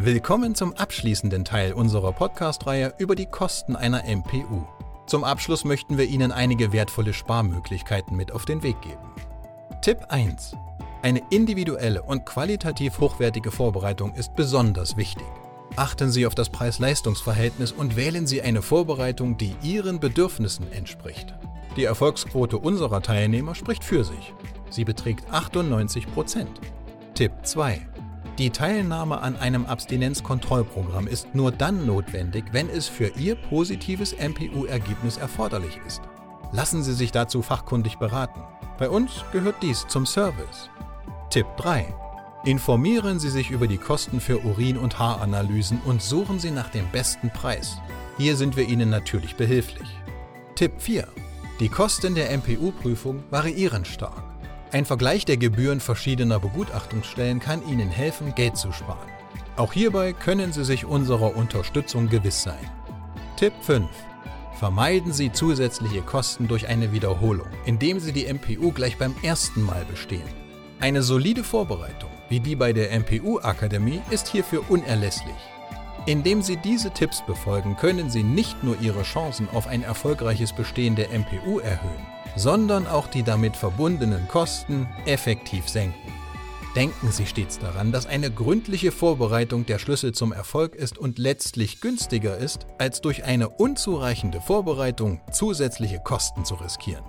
Willkommen zum abschließenden Teil unserer Podcast-Reihe über die Kosten einer MPU. Zum Abschluss möchten wir Ihnen einige wertvolle Sparmöglichkeiten mit auf den Weg geben. Tipp 1. Eine individuelle und qualitativ hochwertige Vorbereitung ist besonders wichtig. Achten Sie auf das Preis-Leistungs-Verhältnis und wählen Sie eine Vorbereitung, die Ihren Bedürfnissen entspricht. Die Erfolgsquote unserer Teilnehmer spricht für sich. Sie beträgt 98%. Tipp 2. Die Teilnahme an einem Abstinenzkontrollprogramm ist nur dann notwendig, wenn es für Ihr positives MPU-Ergebnis erforderlich ist. Lassen Sie sich dazu fachkundig beraten. Bei uns gehört dies zum Service. Tipp 3. Informieren Sie sich über die Kosten für Urin- und Haaranalysen und suchen Sie nach dem besten Preis. Hier sind wir Ihnen natürlich behilflich. Tipp 4. Die Kosten der MPU-Prüfung variieren stark. Ein Vergleich der Gebühren verschiedener Begutachtungsstellen kann Ihnen helfen, Geld zu sparen. Auch hierbei können Sie sich unserer Unterstützung gewiss sein. Tipp 5. Vermeiden Sie zusätzliche Kosten durch eine Wiederholung, indem Sie die MPU gleich beim ersten Mal bestehen. Eine solide Vorbereitung, wie die bei der MPU-Akademie, ist hierfür unerlässlich. Indem Sie diese Tipps befolgen, können Sie nicht nur Ihre Chancen auf ein erfolgreiches Bestehen der MPU erhöhen, sondern auch die damit verbundenen Kosten effektiv senken. Denken Sie stets daran, dass eine gründliche Vorbereitung der Schlüssel zum Erfolg ist und letztlich günstiger ist, als durch eine unzureichende Vorbereitung zusätzliche Kosten zu riskieren.